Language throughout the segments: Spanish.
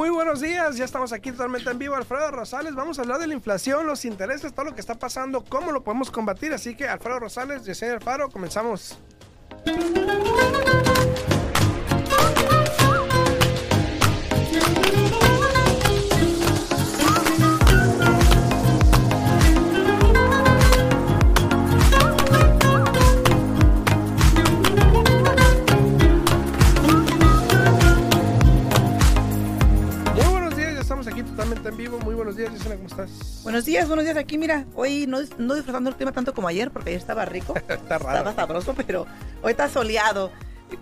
Muy buenos días, ya estamos aquí totalmente en vivo, Alfredo Rosales. Vamos a hablar de la inflación, los intereses, todo lo que está pasando, cómo lo podemos combatir. Así que, Alfredo Rosales, Yesenia Alfaro, comenzamos. Buenos días, buenos días. Aquí, mira, hoy no, no disfrutando el clima tanto como ayer, porque ayer estaba rico, Está raro. estaba sabroso, pero hoy está soleado.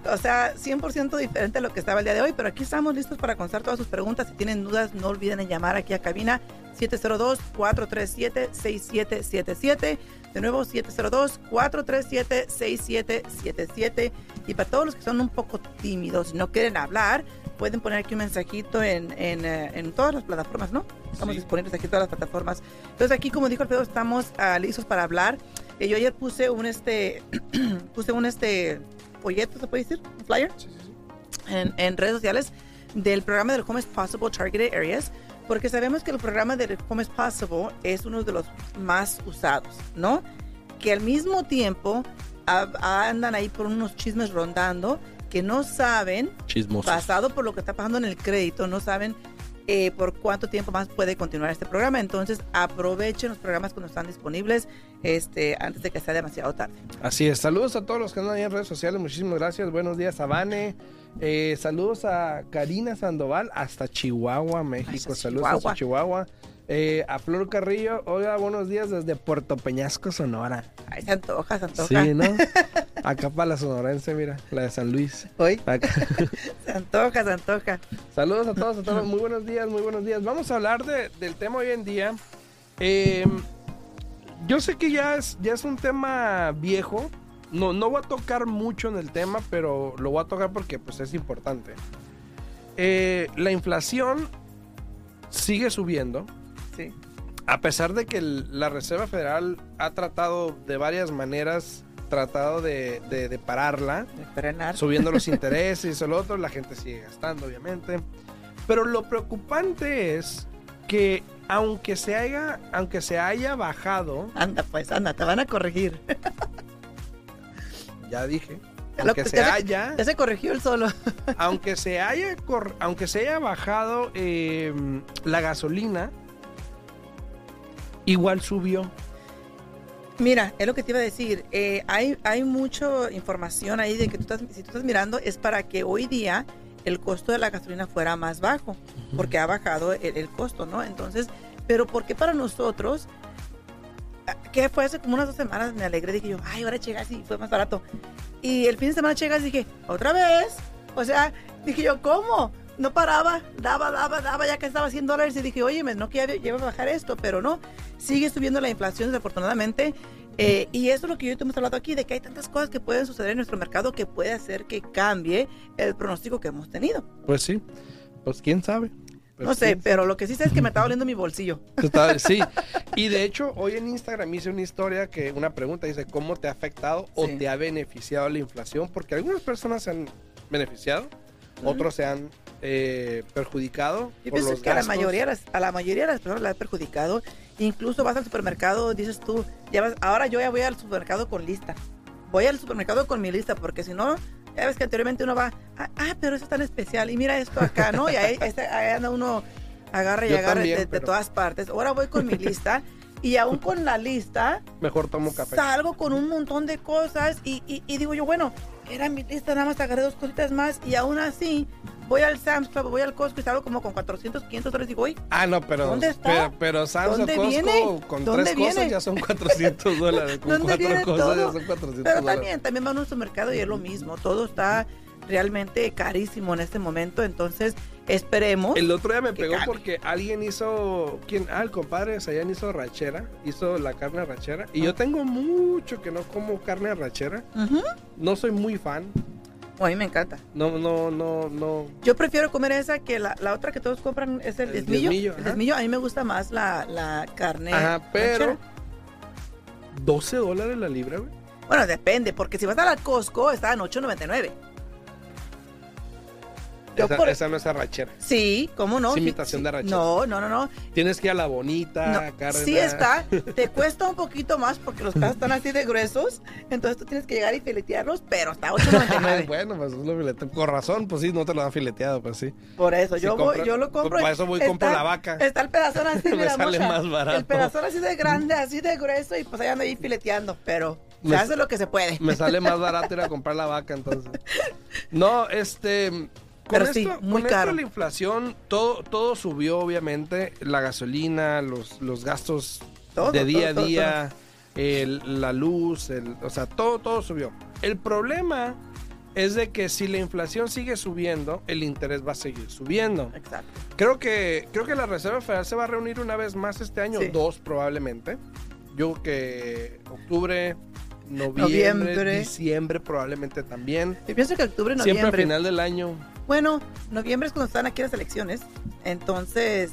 O sea, 100% diferente a lo que estaba el día de hoy, pero aquí estamos listos para contestar todas sus preguntas. Si tienen dudas, no olviden en llamar aquí a cabina 702-437-6777. De nuevo, 702-437-6777. Y para todos los que son un poco tímidos y no quieren hablar, pueden poner aquí un mensajito en, en, eh, en todas las plataformas, ¿no? Estamos Sí. disponibles aquí en todas las plataformas. Entonces aquí, como dijo Alfredo, estamos ah, listos para hablar. Eh, yo ayer puse un este, puse un este folleto, ¿se puede decir? Un flyer Sí, sí, sí. en, en redes sociales del programa del Home is Possible Targeted Areas, porque sabemos que el programa del Home is Possible es uno de los más usados, ¿no? Que al mismo tiempo a- andan ahí por unos chismes rondando que no saben basado por lo que está pasando en el crédito, no saben eh, por cuánto tiempo más puede continuar este programa. Entonces, aprovechen los programas cuando están disponibles este, antes de que sea demasiado tarde. Así es, saludos a todos los que andan ahí en redes sociales, muchísimas gracias, buenos días a Vane, Eh, saludos a Karina Sandoval hasta Chihuahua, México, Hasta saludos hasta Chihuahua, Eh, a Flor Carrillo, oiga, buenos días desde Puerto Peñasco, Sonora. Ay, se antoja, se antoja. Sí, ¿no? Acá para la sonorense, mira, la de San Luis. Hoy se antoja, se antoja. Saludos a todos, a todos. Muy buenos días, muy buenos días. Vamos a hablar de- del tema hoy en día. Eh, yo sé que ya es, ya es un tema viejo. No, no voy a tocar mucho en el tema, pero lo voy a tocar porque pues, es importante. Eh, la inflación sigue subiendo. Sí. A pesar de que el- la Reserva Federal ha tratado de varias maneras, tratado de, de- de pararla De frenar. subiendo los intereses lo otro, la gente sigue gastando, obviamente. Pero lo preocupante es que aunque se haya, aunque se haya bajado, Anda, pues, anda, te van a corregir. ya dije, aunque se ya se- haya, Ya se corrigió el solo. aunque se haya, cor- aunque se haya bajado eh, la gasolina, igual subió. Mira, es lo que te iba a decir. eh, hay, hay mucha información ahí de que tú estás, si tú estás mirando, es para que hoy día el costo de la gasolina fuera más bajo, porque ha bajado el, el costo, ¿no? Entonces, pero ¿por qué para nosotros? ah, Que fue hace como unas dos semanas, me alegré, dije yo, ay, ahora llegas y fue más barato. Y el fin de semana llegas y dije, ¿otra vez? O sea, dije yo, ¿cómo? No paraba, daba, daba, daba, ya que estaba 100 dólares y dije, oye, no que ya ya iba a bajar esto, pero no, sigue subiendo la inflación desafortunadamente. eh, y eso es lo que yo te hemos hablado aquí, de que hay tantas cosas que pueden suceder en nuestro mercado que puede hacer que cambie el pronóstico que hemos tenido. Pues sí, pues quién sabe. Pues no sé, quién pero lo que sí sé es que me está doliendo mi bolsillo. Sí, y de hecho hoy en Instagram hice una historia que una pregunta dice cómo te ha afectado o Sí. te ha beneficiado la inflación, porque algunas personas se han beneficiado, otros se han eh, perjudicado. Yo por pienso los que a la, gastos. mayoría, a la mayoría de las personas la ha perjudicado. Incluso vas al supermercado, dices tú, ya vas, ahora yo ya voy al supermercado con lista. Voy al supermercado con mi lista, porque si no, ya ves que anteriormente uno va, ah, ah, pero eso es tan especial, y mira esto acá, ¿no? Y ahí, este- ahí anda uno, agarra y Yo agarra también, de, todas partes. Ahora voy con mi lista, y aún con la lista, Mejor tomo café. salgo con un montón de cosas, y, y- y digo yo, bueno, era mi lista, nada más agarré dos cositas más, y aún así, voy al Sam's Club, voy al Costco y salgo como con 400, 500 dólares, digo, oye, Ah, no, pero, ¿Dónde está? pero, pero Sam's ¿Dónde Costco viene? con ¿Dónde tres cosas ya son 400 dólares. Con ¿Dónde cuatro cosas todo? ya son 400 Pero dólares. también, también va a nuestro mercado y es lo mismo. Todo está realmente carísimo en este momento. Entonces, esperemos. El otro día me pegó cambie. porque alguien hizo, ¿quién? Ah, el compadre Sayan hizo rachera, hizo la carne rachera. Y Ah. yo tengo mucho que no como carne rachera. No soy muy fan. Oh, a mí me encanta. No, no, no, no. Yo prefiero comer esa que la, la otra que todos compran es el, El desmillo. desmillo, el desmillo, a mí me gusta más la, la carne. Ajá, pero ranchera. 12 dólares la libra, güey. Bueno, depende, porque si vas a la Costco, está en 8.99. Esa, por- esa no es arrachera. Sí, ¿cómo no? Es imitación sí. de arrachera. No, no, no, no. Tienes que ir a la bonita, No, sí está, te cuesta un poquito más porque los pedazos están así de gruesos, entonces tú tienes que llegar y filetearlos, pero está Ay, 8.99. bueno, pues es lo filete- Con razón, pues sí, no te lo dan fileteado, pues sí. Por eso, Sí, yo compra- voy, yo lo compro. para eso voy y compro la vaca. Está el pedazón así, Me mira, sale mocha, más barato. El pedazón así de grande, así de grueso y pues ahí ando ahí fileteando, pero se Me- hace lo que se puede. Me sale más barato ir a comprar la vaca, entonces. No, este. Con, Pero esto, sí, muy con esto caro. la inflación, todo, todo subió, obviamente. La gasolina, los, los gastos Todo, de día todo, a día, el- la luz, el, o sea, todo, todo subió. El problema es de que si la inflación sigue subiendo, el interés va a seguir subiendo. Exacto. Creo que, creo que la Reserva Federal se va a reunir una vez más este año, Sí. dos probablemente. Yo creo que octubre, noviembre, Noviembre. diciembre probablemente también. Yo pienso que octubre, Siempre a noviembre. final del año. Bueno, noviembre es cuando están aquí las elecciones, entonces,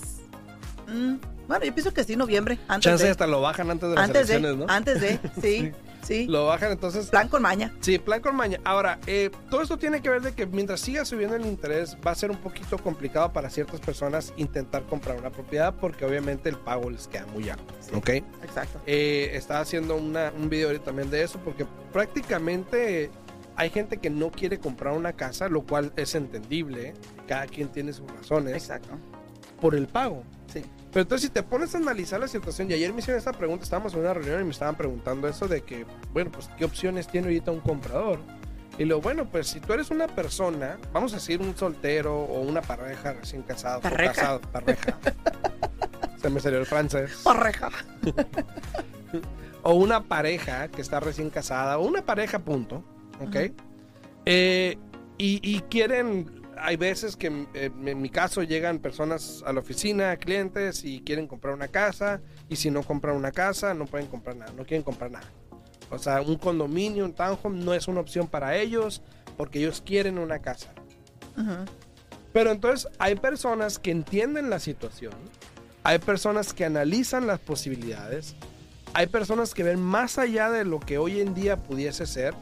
mm, bueno, yo pienso que sí, noviembre, antes Chance de, hasta lo bajan antes de las de, elecciones, ¿no? antes de, sí, sí, Lo bajan entonces. plan con maña. Sí, plan con maña. Ahora, eh, todo esto tiene que ver de que mientras siga subiendo el interés, va a ser un poquito complicado para ciertas personas intentar comprar una propiedad porque obviamente el pago les queda muy alto. Sí. ¿Ok? Exacto. Eh, estaba haciendo una- un video ahorita también de eso porque prácticamente hay gente que no quiere comprar una casa, lo cual es entendible. Cada quien tiene sus razones Exacto. por el pago. Sí. Pero entonces si te pones a analizar la situación, y ayer me hicieron esta pregunta, estábamos en una reunión y me estaban preguntando eso de que, bueno, pues qué opciones tiene ahorita un comprador. Y lo bueno, pues si tú eres una persona, vamos a decir un soltero o una pareja recién casado, o Pareja. casado, pareja. Se me salió el francés. Parreja. o una pareja que está recién casada, o una pareja, punto, ¿ok? Eh, y, y quieren, hay veces que eh, en mi caso llegan personas a la oficina, clientes, y quieren comprar una casa, y si no compran una casa, no pueden comprar nada, no quieren comprar nada. O sea, un condominio, un townhome no es una opción para ellos, porque ellos quieren una casa. Pero entonces hay personas que entienden la situación, hay personas que analizan las posibilidades, hay personas que ven más allá de lo que hoy en día pudiese ser.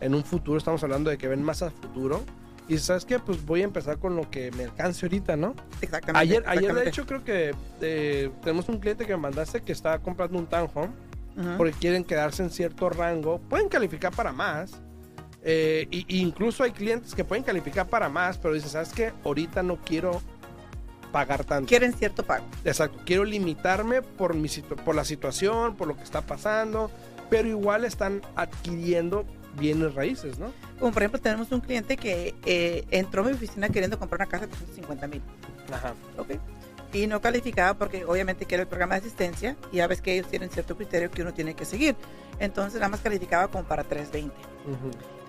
En un futuro estamos hablando de que ven más al futuro. Y sabes qué, pues voy a empezar con lo que me alcance ahorita, ¿no? Exactamente. Ayer, ayer de exactamente. hecho creo que eh, tenemos un cliente que me mandaste que estaba comprando un townhome Ujú. porque quieren quedarse en cierto rango. Pueden calificar para más. eh, y, y incluso hay clientes que pueden calificar para más, pero dicen, ¿sabes qué? Ahorita no quiero pagar tanto. Quieren cierto pago. Exacto, quiero limitarme por, mi situ- por la situación, por lo que está pasando, pero igual están adquiriendo bienes raíces, ¿no? Como por ejemplo, tenemos un cliente que eh, entró a mi oficina queriendo comprar una casa de 350 mil. Ajá. Ok. Y no calificaba porque obviamente quiere el programa de asistencia y ya ves que ellos tienen cierto criterio que uno tiene que seguir. Entonces nada más calificaba como para 320.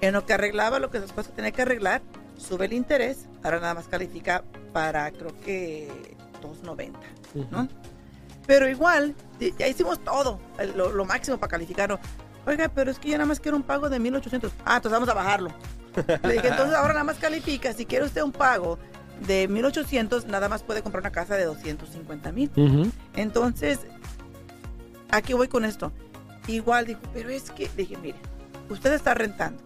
En lo que arreglaba lo que esposa tenía que arreglar, sube el interés, ahora nada más califica para creo que 290, ¿no? Pero igual, ya hicimos todo, lo, lo máximo para calificarlo. Oiga, pero es que yo nada más quiero un pago de 1800. Ah, entonces vamos a bajarlo. Le dije, entonces ahora nada más califica. Si quiere usted un pago de 1800, nada más puede comprar una casa de 250 mil. Entonces, ¿a qué voy con esto? Igual dijo, pero es que, le dije, mire, usted está rentando.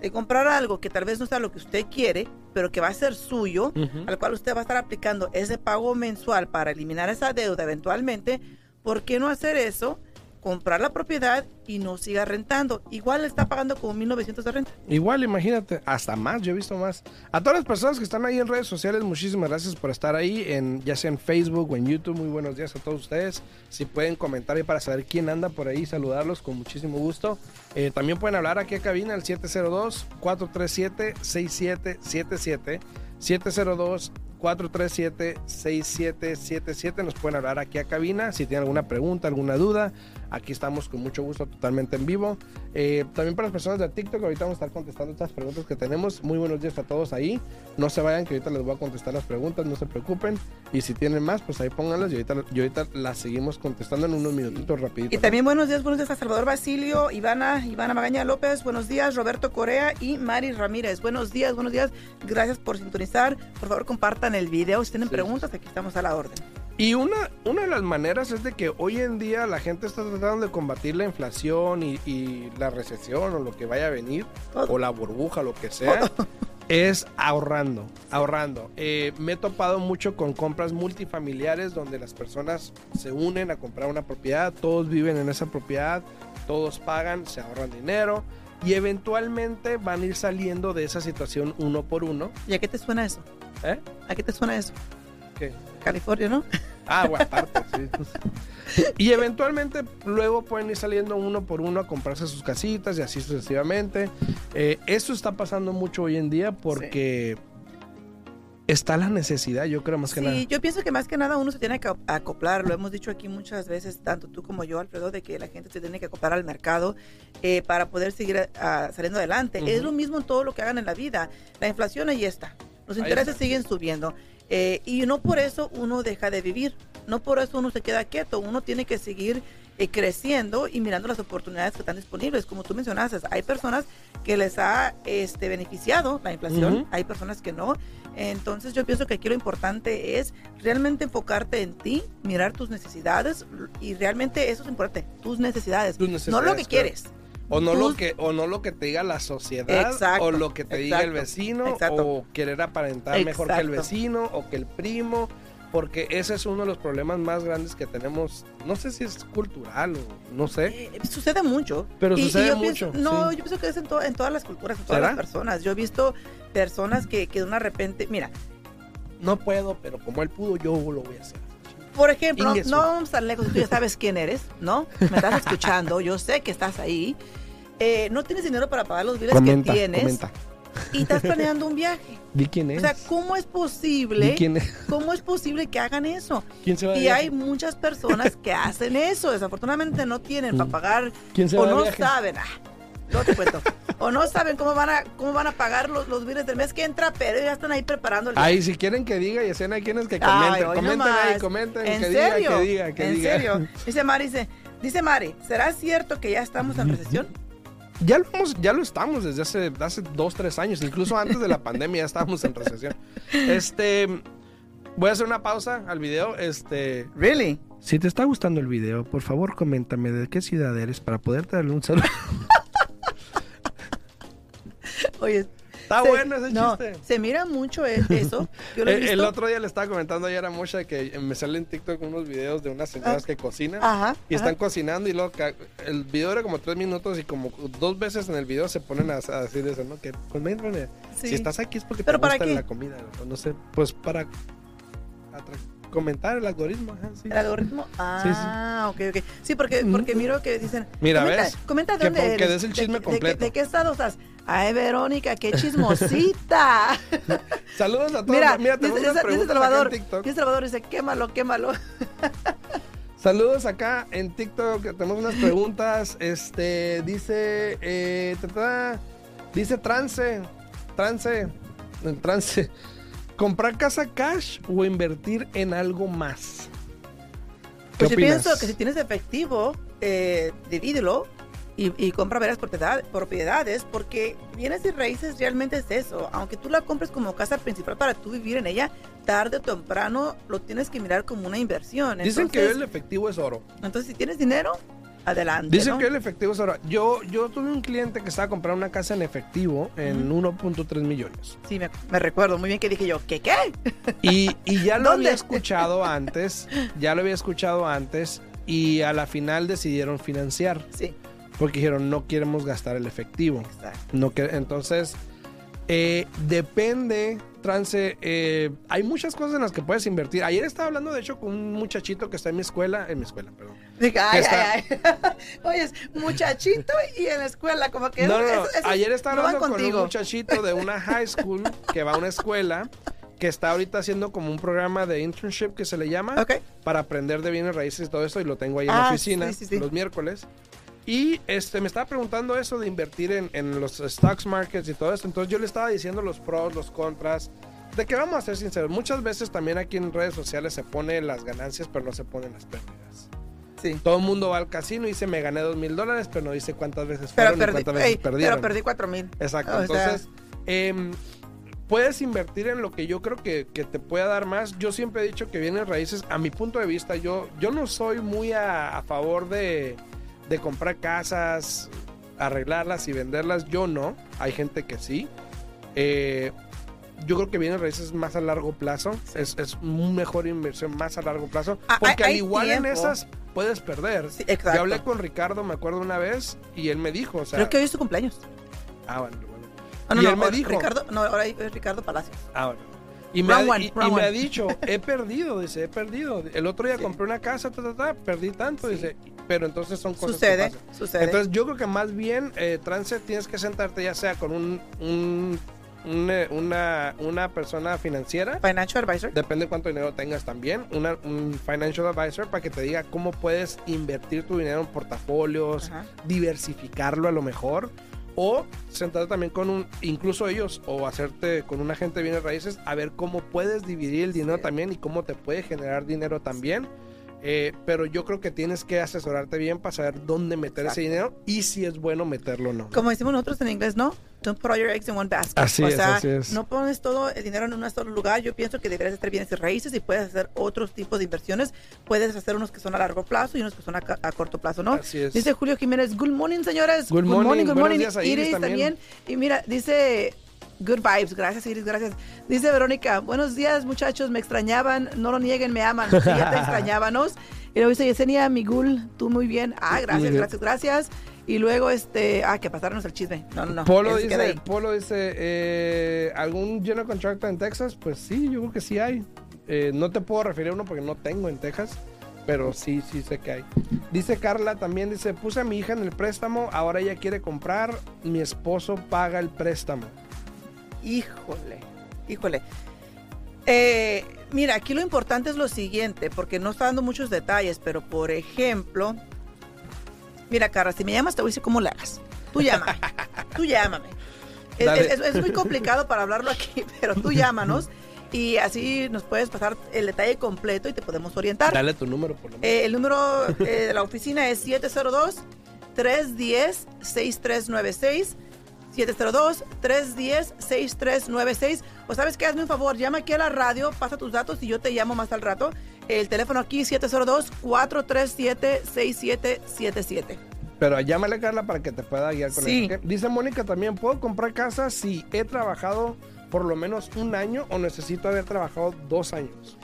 De comprar algo que tal vez no sea lo que usted quiere, pero que va a ser suyo, al cual usted va a estar aplicando ese pago mensual para eliminar esa deuda eventualmente, ¿por qué no hacer eso? Comprar la propiedad y no siga rentando. Igual está pagando como 1900 de renta. Igual, imagínate, hasta más, yo he visto más. A todas las personas que están ahí en redes sociales, muchísimas gracias por estar ahí, en, ya sea en Facebook o en YouTube. Muy buenos días a todos ustedes. Si pueden comentar ahí para saber quién anda por ahí, saludarlos con muchísimo gusto. Eh, también pueden hablar aquí a cabina al 702-437-6777. 702-437-6777. Nos pueden hablar aquí a cabina si tienen alguna pregunta, alguna duda. Aquí estamos con mucho gusto, totalmente en vivo. Eh, también para las personas de TikTok, ahorita vamos a estar contestando estas preguntas que tenemos. Muy buenos días a todos ahí. No se vayan, que ahorita les voy a contestar las preguntas, no se preocupen. Y si tienen más, pues ahí pónganlas y ahorita, y ahorita las seguimos contestando en unos minutitos rapidito. Y también buenos días, buenos días a Salvador Basilio, Ivana, Ivana Magaña López, buenos días, Roberto Corea y Mari Ramírez. Buenos días, buenos días. Gracias por sintonizar. Por favor, compartan el video. Si tienen Sí. preguntas, aquí estamos a la orden. Y una, una de las maneras es de que hoy en día la gente está tratando de combatir la inflación y, y la recesión o lo que vaya a venir, Todo. o la burbuja, lo que sea. es ahorrando, ahorrando. Eh, me he topado mucho con compras multifamiliares donde las personas se unen a comprar una propiedad, todos viven en esa propiedad, todos pagan, se ahorran dinero y eventualmente van a ir saliendo de esa situación uno por uno. ¿Y a qué te suena eso? ¿Eh? ¿A qué te suena eso? ¿Qué? California, ¿no? Ah, bueno, aparte, sí. Y eventualmente luego pueden ir saliendo uno por uno a comprarse sus casitas y así sucesivamente. Eh, eso está pasando mucho hoy en día porque está la necesidad, yo creo más que sí, nada. yo pienso que más que nada uno se tiene que acoplar, lo hemos dicho aquí muchas veces, tanto tú como yo, Alfredo, de que la gente se tiene que acoplar al mercado eh, para poder seguir ah, saliendo adelante. Es lo mismo en todo lo que hagan en la vida. La inflación ahí está, los Ahí intereses está. siguen subiendo. eh, y no por eso uno deja de vivir, no por eso uno se queda quieto, uno tiene que seguir eh, creciendo y mirando las oportunidades que están disponibles. Como tú mencionaste, hay personas que les ha este, beneficiado la inflación, hay personas que no. Entonces yo pienso que aquí lo importante es realmente enfocarte en ti, mirar tus necesidades y realmente eso es importante, tus necesidades, Tus no lo que claro. quieres. O no, lo que, o no lo que te diga la sociedad, Exacto, o lo que te diga el vecino, exacto. o querer aparentar mejor que el vecino, o que el primo, porque ese es uno de los problemas más grandes que tenemos. No sé si es cultural o no sé. Eh, sucede mucho. Pero sucede mucho, pienso- no, sí. yo pienso que es en, to- en todas las culturas, en todas ¿Será? las personas. Yo he visto personas que, que de una repente, mira, No puedo, pero como él pudo, yo lo voy a hacer. por ejemplo, no, no vamos tan lejos, tú ya sabes quién eres, ¿no? Me estás escuchando, yo sé que estás ahí. Eh, no tienes dinero para pagar los biles Comenta, que tienes comenta. y estás planeando un viaje. Di quién O es. sea, ¿cómo es posible? quién es. ¿Cómo es posible que hagan eso? ¿Quién se va de Y hay muchas personas que hacen eso. Desafortunadamente no tienen para pagar ¿Quién se o va no saben. Ah, no te cuento. O no saben cómo van a cómo van a pagar los, los biles del mes que entra, pero ya están ahí preparando el. Ay, si quieren que diga, y escena quién es que Ay, comenten. hoy comenten nomás. ahí, comenten. ¿En que serio? diga, que diga, que ¿En diga. serio? Dice Mari, dice, dice Mari, ¿será cierto que ya estamos en recesión? Ya lo, hemos- ya lo estamos desde hace, hace dos, tres años. Incluso antes de la pandemia ya estábamos en recesión. Este. Voy a hacer una pausa al video. Este. Really? Si te está gustando el video, por favor, coméntame de qué ciudad eres para poder darle un saludo. Oye, Está se- bueno ese no, chiste. Se mira mucho e- eso. Yo lo he El, otro día le estaba comentando ayer a Mosha que me salen en TikTok unos videos de unas señoras Ah. que cocinan. Ajá. Y están cocinando y luego el video era como tres minutos y como dos veces en el video se ponen a, a decir eso, ¿no? Que coméntame. Sí. Si estás aquí es porque ¿Pero te para gusta qué? la comida. no sé, pues para comentar el algoritmo. ajá, sí. ¿El algoritmo? Ah, ok, ok. Sí, porque, porque miro que dicen. Mira, comenta, ¿ves? Comenta Que des el de- chisme de- de, completo. ¿De qué estado estás? Ay, Verónica, qué chismosita. Saludos a todos. Mira, Mira, dice, dice- dice Salvador, en TikTok. dice Salvador, dice, quémalo, quémalo. Saludos acá en TikTok. Tenemos unas preguntas. Este dice. eh, ta, ta, dice trance. Trance. Trance. ¿Comprar casa cash o invertir en algo más? ¿Qué Pues yo pienso que si tienes efectivo, eh, divídelo y, y compra varias propiedad- propiedades, porque bienes y raíces realmente es eso. Aunque tú la compres como casa principal para tú vivir en ella, tarde o temprano lo tienes que mirar como una inversión. Dicen que el efectivo es oro. entonces si tienes dinero, adelante. Dicen ¿no? que el efectivo es oro. Yo, yo tuve un cliente que estaba comprando una casa en efectivo en 1.3 millones. Sí, me, me recuerdo muy bien que dije yo, ¿qué qué? Y, y ya lo ¿Dónde? había escuchado antes, ya lo había escuchado antes y a la final decidieron financiar Sí, porque dijeron no queremos gastar el efectivo. exacto. No que, entonces, eh, depende, trance, eh, hay muchas cosas en las que puedes invertir. Ayer estaba hablando de hecho con un muchachito que está en mi escuela, en mi escuela, perdón. Dije, ay, está- ay, ay. Oye, es muchachito y en la escuela, como que... No, no, esos- esos Ayer estaba no hablando con un muchachito de una high school que va a una escuela que está ahorita haciendo como un programa de internship que se le llama Ok. para aprender de bienes raíces y todo eso y lo tengo ahí en la Ah, oficina sí, sí, sí. los miércoles. Y este me estaba preguntando eso de invertir en, en los stocks markets y todo esto. Entonces yo le estaba diciendo los pros, los contras. De que vamos a ser sinceros, muchas veces también aquí en redes sociales se pone las ganancias, pero no se ponen las pérdidas. Sí. Todo el mundo va al casino y dice me gané dos mil dólares, pero no dice cuántas veces Pero fueron y perdí, cuántas veces perdieron. pero perdí cuatro mil. Exacto. O sea- Entonces, em, puedes invertir en lo que yo creo que, que te pueda dar más. Yo siempre he dicho que bienes raíces, a mi punto de vista, yo, yo no soy muy a, a favor de, de comprar casas, arreglarlas y venderlas. Yo no. Hay gente que sí. Eh, yo creo que bienes raíces más a largo plazo. Es, es una mejor inversión más a largo plazo. Ah, Porque hay- al igual en tiempo. esas puedes perder. Sí, exacto. Yo hablé con Ricardo, me acuerdo una vez, y él me dijo, o sea... Creo que hoy es tu cumpleaños. Ah, bueno, bueno. Ah, no, y no, él me ahora- dijo... Ricardo, no, ahora es Ricardo Palacios. Ah, bueno. Y me, ha, one, y- y me ha dicho, he perdido, dice, he perdido. El otro día Sí. compré una casa, ta, ta, ta, perdí tanto, dice, pero entonces son cosas Sucede, que pasan. sucede. Entonces yo creo que más bien, eh, Trance, tienes que sentarte ya sea con un, un- eh, una, una persona financiera, Financial Advisor. depende cuánto dinero tengas también, una, un financial advisor para que te diga cómo puedes invertir tu dinero en portafolios, Ajá. diversificarlo a lo mejor. O sentarte también con un, incluso ellos, o hacerte con un agente de bienes raíces, a ver cómo puedes dividir el dinero Sí. también y cómo te puede generar dinero también. Eh, pero yo creo que tienes que asesorarte bien para saber dónde meter Exacto. ese dinero y si es bueno meterlo o no. Como decimos nosotros en inglés, ¿no? Don't put all your eggs in one basket. Así o es, sea, así es. no pones todo el dinero en un solo lugar. Yo pienso que deberías estar bienes y raíces y puedes hacer otros tipos de inversiones. Puedes hacer unos que son a largo plazo y unos que son a, a corto plazo, ¿no? Así es. Dice Julio Jiménez, good morning, señores. Good morning, good buenos morning. días a Iris Iris también. Y mira, dice, good vibes. Gracias, Iris, gracias. Dice Verónica, buenos días, muchachos. Me extrañaban. No lo nieguen, me aman. Sí, ya te extrañábamos. Y luego dice Yesenia Migul, tú muy bien. Ah, gracias, gracias, gracias. Y luego, este, ah, que pasarnos el chisme. No, no, no. Polo dice. Polo dice, eh, ¿algún general contractor en Texas? Pues sí, yo creo que sí hay. Eh, no te puedo referir a uno porque no tengo en Texas, pero sí, sí sé que hay. Dice Carla también, dice, puse a mi hija en el préstamo, ahora ella quiere comprar, mi esposo paga el préstamo. Híjole, híjole. Eh, mira, aquí lo importante es lo siguiente, porque no está dando muchos detalles, pero por ejemplo, mira, Carla, si me llamas te voy a decir cómo le hagas. Tú llámame, tú llámame. Es, Dale. es- es muy complicado para hablarlo aquí, pero tú llámanos y así nos puedes pasar el detalle completo y te podemos orientar. Dale tu número por lo menos. Eh, el número eh, de la oficina es 702-310-6396. 702-310-6396. O sabes qué, hazme un favor, llama aquí a la radio, pasa tus datos y yo te llamo más al rato. El teléfono aquí 702-437-6777. Pero llámale Carla para que te pueda guiar con Sí. Dice Mónica también, ¿puedo comprar casa si he trabajado por lo menos un año o necesito haber trabajado dos años?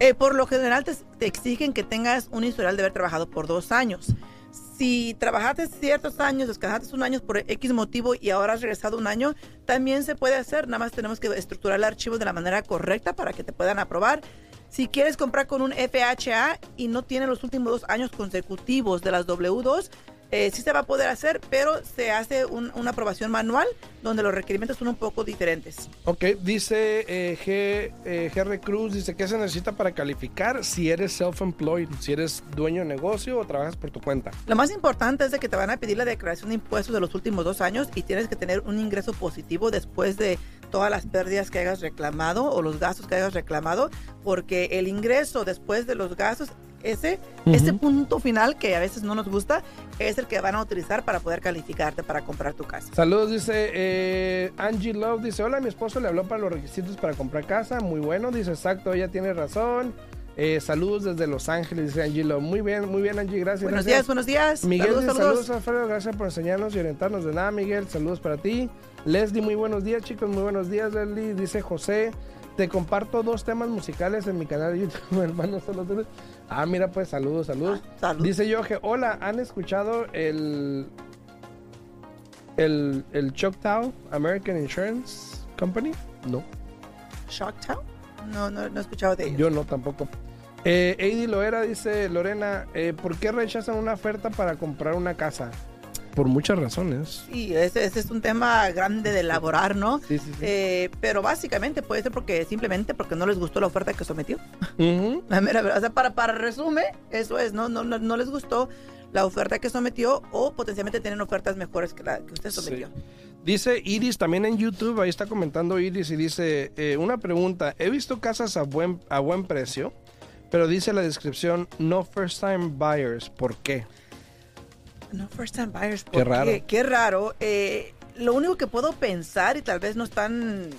Eh, por lo general te, te exigen que tengas un historial de haber trabajado por dos años. Si trabajaste ciertos años, descansaste un año por X motivo y ahora has regresado un año, también se puede hacer. Nada más tenemos que estructurar el archivo de la manera correcta para que te puedan aprobar. Si quieres comprar con un FHA y no tiene los últimos dos años consecutivos de las W2, eh, sí se va a poder hacer, pero se hace un- una aprobación manual donde los requerimientos son un poco diferentes. Ok, dice eh, G, eh, GR Cruz, dice que se necesita para calificar si eres self-employed, si eres dueño de negocio o trabajas por tu cuenta. Lo más importante es de que te van a pedir la declaración de impuestos de los últimos dos años y tienes que tener un ingreso positivo después de todas las pérdidas que hayas reclamado o los gastos que hayas reclamado, porque el ingreso después de los gastos, ese, ese punto final que a veces no nos gusta, es el que van a utilizar para poder calificarte para comprar tu casa. Saludos, dice eh, Angie Love, dice, hola, mi esposo le habló para los requisitos para comprar casa, muy bueno, dice, exacto, ella tiene razón. Eh, saludos desde Los Ángeles, dice Angie Love. Muy bien, muy bien, Angie, gracias. Buenos gracias. días, buenos días. Miguel saludos, dice, saludos. saludos, Alfredo, gracias por enseñarnos y orientarnos de nada, Miguel. Saludos para ti. Leslie, muy buenos días, chicos, muy buenos días, Leslie. Dice José, te comparto dos temas musicales en mi canal de YouTube, hermano. Solo. Ah, mira, pues, saludos, saludos. Ah, salud. Dice Yoge, hola, ¿han escuchado el, el, el Choctaw American Insurance Company? No, Shocktown. No, no, no he escuchado de ellos. yo no tampoco. Eh, Eddie Loera dice, Lorena, eh, ¿por qué rechazan una oferta para comprar una casa? Por muchas razones. Sí, ese, ese es un tema grande de elaborar, ¿no? Sí, sí, sí. Eh, pero básicamente puede ser porque simplemente porque no les gustó la oferta que sometió. Ujú. La mera verdad. O sea, para, para resumen, eso es, no, no, no, no les gustó la oferta que sometió o potencialmente tienen ofertas mejores que la que usted sometió. Sí. Dice Iris también en YouTube, ahí está comentando Iris y dice, eh, una pregunta, he visto casas a buen, a buen precio, pero dice la descripción, no first time buyers, ¿por qué? No first time buyers. Qué ¿por raro. Qué raro. Eh, lo único que puedo pensar y tal vez no están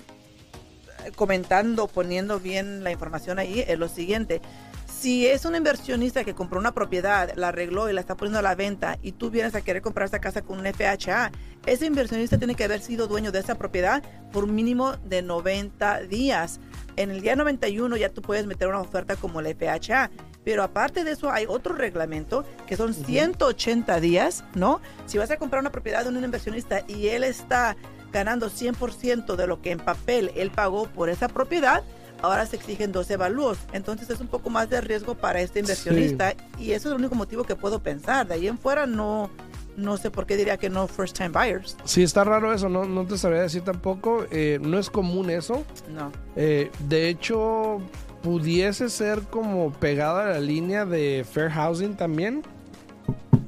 comentando, poniendo bien la información ahí, es lo siguiente. Si es un inversionista que compró una propiedad, la arregló y la está poniendo a la venta y tú vienes a querer comprar esa casa con un FHA, ese inversionista tiene que haber sido dueño de esa propiedad por un mínimo de 90 días. En el día 91 ya tú puedes meter una oferta como el FHA. Pero aparte de eso hay otro reglamento que son 180 días, ¿no? Si vas a comprar una propiedad de un inversionista y él está ganando 100% de lo que en papel él pagó por esa propiedad, ahora se exigen 12 evalúos. Entonces es un poco más de riesgo para este inversionista y eso es el único motivo que puedo pensar. De ahí en fuera no, no sé por qué diría que no first time buyers. Sí, está raro eso, no, no te sabría decir tampoco. Eh, no es común eso. No. Eh, de hecho, pudiese ser como pegada a la línea de Fair Housing también.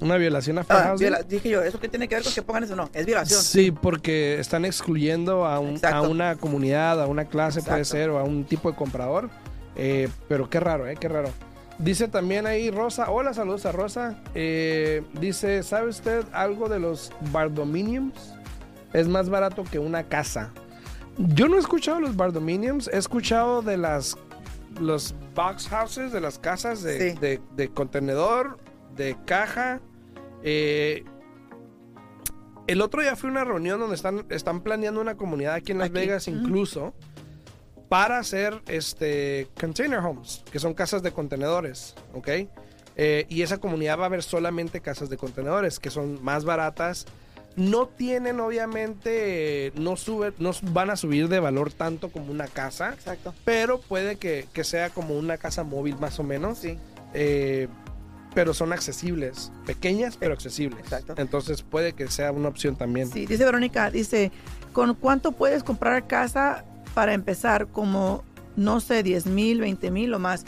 Una violación a Fair Ah, Housing. viola- dije yo, ¿eso qué tiene que ver con que pongan eso? No, es violación. Sí, porque están excluyendo a, un- a una comunidad, a una clase puede ser, o a un tipo de comprador. Eh, pero qué raro, ¿eh? Qué raro. Dice también ahí Rosa, hola, saludos a Rosa. Eh, dice, ¿sabe usted algo de los bardominiums? Es más barato que una casa. Yo no he escuchado los bardominiums, he escuchado de las los box houses, de las casas de, Sí. de- de contenedor, de caja. Eh, el otro día fui a una reunión donde están, están planeando una comunidad aquí en Las Aquí. Vegas incluso para hacer este container homes, que son casas de contenedores, ¿ok? Eh, y esa comunidad va a haber solamente casas de contenedores, que son más baratas. No tienen, obviamente, eh, no, sube, no van a subir de valor tanto como una casa, Exacto. pero puede que, que sea como una casa móvil más o menos. Sí. Eh, pero son accesibles, pequeñas pero accesibles. Exacto. Entonces puede que sea una opción también. Sí, dice Verónica, dice, ¿con cuánto puedes comprar casa para empezar? Como, no sé, 10 mil, 20 mil o más.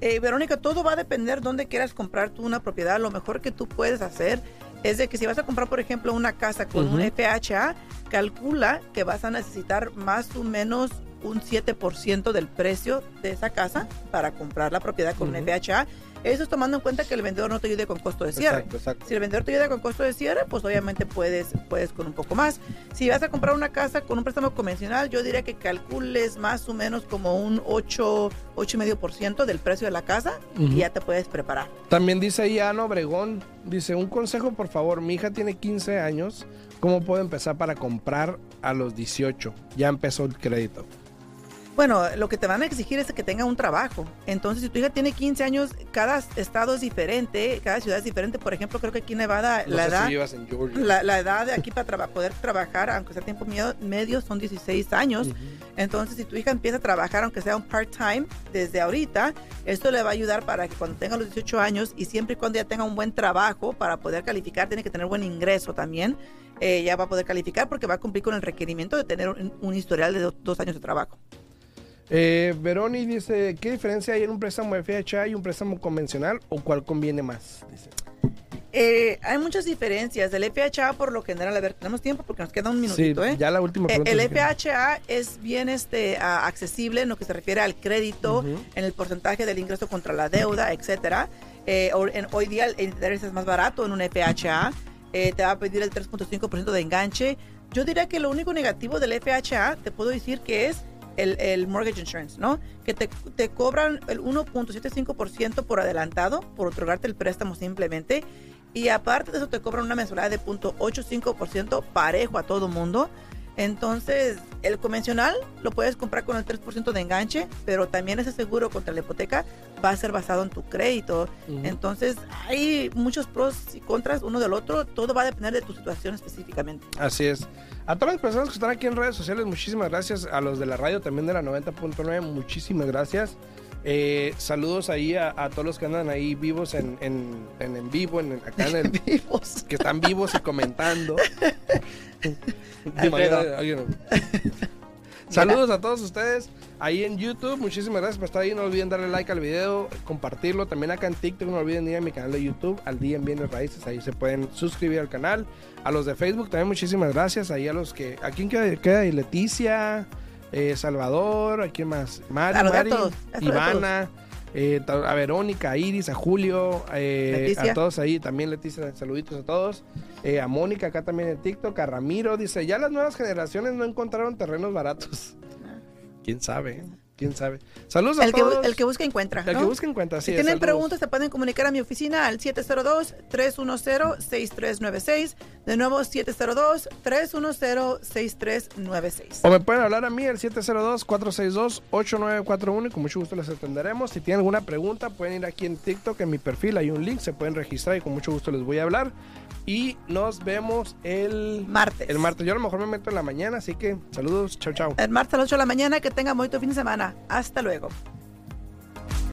Eh, Verónica, todo va a depender dónde quieras comprar tú una propiedad. Lo mejor que tú puedes hacer es de que si vas a comprar, por ejemplo, una casa con un. FHA, calcula que vas a necesitar más o menos un 7% del precio de esa casa para comprar la propiedad con un. FHA. Eso es tomando en cuenta que el vendedor no te ayude con costo de cierre. Exacto, exacto. Si el vendedor te ayuda con costo de cierre, pues obviamente puedes, puedes con un poco más. Si vas a comprar una casa con un préstamo convencional, yo diría que calcules más o menos como un 8, 8,5% del precio de la casa y ya te puedes preparar. También dice ahí Ana Obregón, dice, un consejo por favor, mi hija tiene 15 años, ¿cómo puedo empezar para comprar a los 18? Ya empezó el crédito. Bueno, lo que te van a exigir es que tenga un trabajo. Entonces, si tu hija tiene 15 años, cada estado es diferente, cada ciudad es diferente. Por ejemplo, creo que aquí en Nevada No la sé edad... si vivas en Georgia. La, la edad de aquí para traba- poder trabajar, aunque sea tiempo medio, son 16 años. Entonces, si tu hija empieza a trabajar, aunque sea un part-time, desde ahorita, esto le va a ayudar para que cuando tenga los 18 años y siempre y cuando ya tenga un buen trabajo para poder calificar, tiene que tener buen ingreso también, eh, ya va a poder calificar porque va a cumplir con el requerimiento de tener un, un historial de do- dos años de trabajo. Eh, Veroni dice, ¿qué diferencia hay en un préstamo FHA y un préstamo convencional o cuál conviene más? Dice. Eh, hay muchas diferencias. El FHA, por lo general, a ver, tenemos tiempo porque nos queda un Sí, minutito, ¿eh? ya la última Eh, pregunta. El FHA es bien este, accesible en lo que se refiere al crédito, en el porcentaje del ingreso contra la deuda, etcétera. Eh, en- hoy día el interés es más barato en un FHA. eh, te va a pedir el 3.5% de enganche. Yo diría que lo único negativo del FHA, te puedo decir que es el, el mortgage insurance, ¿no? Que te, te cobran el 1.75% por adelantado, por otorgarte el préstamo simplemente. Y aparte de eso te cobran una mensualidad de 0.85% parejo a todo mundo. Entonces, el convencional lo puedes comprar con el 3% de enganche, pero también ese seguro contra la hipoteca va a ser basado en tu crédito. Entonces, hay muchos pros y contras uno del otro. Todo va a depender de tu situación específicamente. Así es. A todas las personas que están aquí en redes sociales, muchísimas gracias. A los de la radio también de la 90.9, muchísimas gracias. Eh, saludos ahí a, a todos los que andan ahí vivos en, en, en, en vivo, en, acá en el, Vivos. que están vivos y comentando. Saludos a todos ustedes ahí en YouTube. Muchísimas gracias por estar ahí. No olviden darle like al video, compartirlo. También acá en TikTok. No olviden ir a mi canal de YouTube, al día en Bienes Raíces. Ahí se pueden suscribir al canal. A los de Facebook también muchísimas gracias. Ahí a los que. ¿A quién queda? queda? Leticia, eh, Salvador, ¿a quién más? Mari, a Mari, Ivana. eh, a Verónica, a Iris, a Julio, eh, a todos ahí, también Leticia, saluditos a todos. Eh, a Mónica acá también en TikTok, a Ramiro, dice, ya las nuevas generaciones no encontraron terrenos baratos. ¿Quién sabe? Quién sabe. Saludos a El que, todos. el que busca encuentra. El ¿no? que busca encuentra, sí. Si tienen preguntas, se pueden comunicar a mi oficina al 702-310-6396. De nuevo, 702-310-6396. O me pueden hablar a mí al 702-462-8941 y con mucho gusto les atenderemos. Si tienen alguna pregunta, pueden ir aquí en TikTok, en mi perfil, hay un link, se pueden registrar y con mucho gusto les voy a hablar. Y nos vemos el Martes. El martes. Yo a lo mejor me meto en la mañana, así que saludos, chao, chao. El martes a las 8 de la mañana. Que tengan bonito fin de semana. Hasta luego.